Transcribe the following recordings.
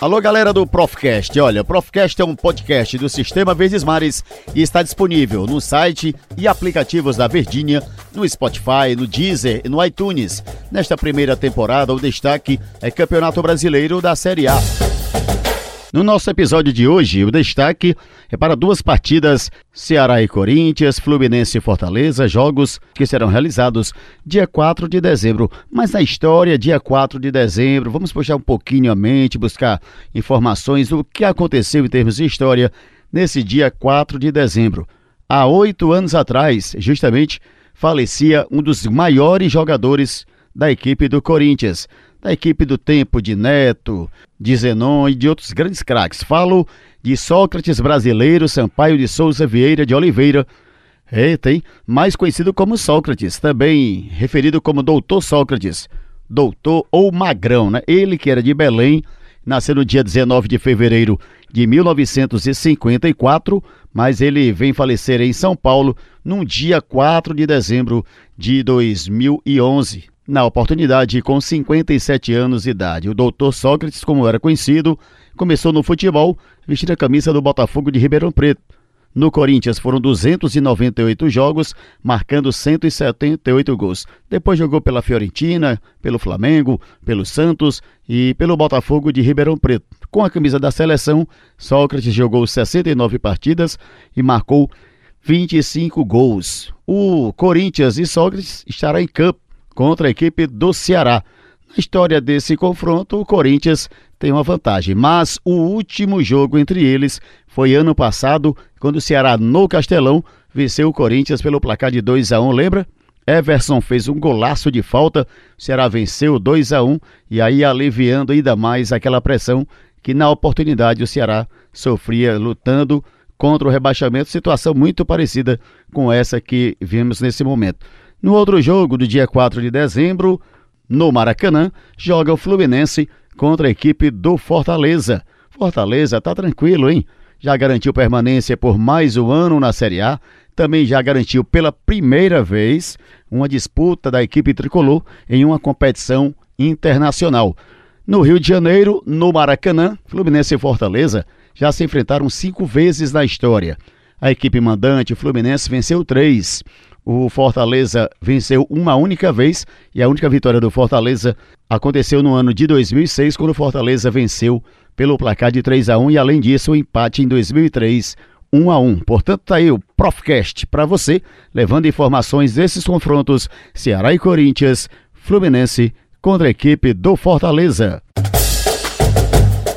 Alô, galera do Profcast. Olha, o Profcast é um podcast do Sistema Verdes Mares e está disponível no site e aplicativos da Verdinha, no Spotify, no Deezer e no iTunes. Nesta primeira temporada, o destaque é Campeonato Brasileiro da Série A. No nosso episódio de hoje, o destaque é para duas partidas: Ceará e Corinthians, Fluminense e Fortaleza, jogos que serão realizados dia 4 de dezembro. Mas na história, dia 4 de dezembro, vamos puxar um pouquinho a mente, buscar informações do que aconteceu em termos de história nesse dia 4 de dezembro. Há oito anos atrás, justamente, falecia um dos maiores jogadores da equipe do Corinthians da equipe do tempo de Neto, de Zenon e de outros grandes craques. Falo de Sócrates brasileiro, Sampaio de Souza Vieira de Oliveira, eita, hein? mais conhecido como Sócrates, também referido como Doutor Sócrates, doutor ou magrão, né? Ele que era de Belém, nasceu no dia 19 de fevereiro de 1954, mas ele vem falecer em São Paulo no dia 4 de dezembro de 2011. Na oportunidade, com 57 anos de idade, o doutor Sócrates, como era conhecido, começou no futebol vestindo a camisa do Botafogo de Ribeirão Preto. No Corinthians foram 298 jogos, marcando 178 gols. Depois jogou pela Fiorentina, pelo Flamengo, pelo Santos e pelo Botafogo de Ribeirão Preto. Com a camisa da seleção, Sócrates jogou 69 partidas e marcou 25 gols. O Corinthians e Sócrates estará em campo contra a equipe do Ceará. Na história desse confronto, o Corinthians tem uma vantagem, mas o último jogo entre eles foi ano passado, quando o Ceará no Castelão venceu o Corinthians pelo placar de 2 a 1, lembra? Everson fez um golaço de falta, o Ceará venceu 2 a 1 e aí aliviando ainda mais aquela pressão que na oportunidade o Ceará sofria lutando contra o rebaixamento, situação muito parecida com essa que vimos nesse momento. No outro jogo, do dia 4 de dezembro, no Maracanã, joga o Fluminense contra a equipe do Fortaleza. Fortaleza tá tranquilo, hein? Já garantiu permanência por mais um ano na Série A, também já garantiu pela primeira vez uma disputa da equipe tricolor em uma competição internacional. No Rio de Janeiro, no Maracanã, Fluminense e Fortaleza já se enfrentaram cinco vezes na história. A equipe mandante, Fluminense, venceu três. O Fortaleza venceu uma única vez e a única vitória do Fortaleza aconteceu no ano de 2006, quando o Fortaleza venceu pelo placar de 3 a 1 e além disso o empate em 2003 1 a 1. Portanto, tá aí o Profcast para você, levando informações desses confrontos Ceará e Corinthians, Fluminense contra a equipe do Fortaleza.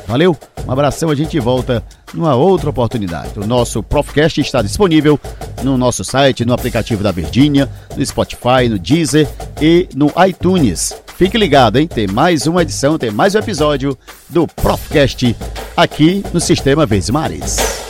Valeu, um abração, a gente volta numa outra oportunidade. O nosso Profcast está disponível no nosso site, no aplicativo da Verdinha, no Spotify, no Deezer e no iTunes. Fique ligado, hein? Tem mais uma edição, tem mais um episódio do Profcast aqui no Sistema Vezes Mares.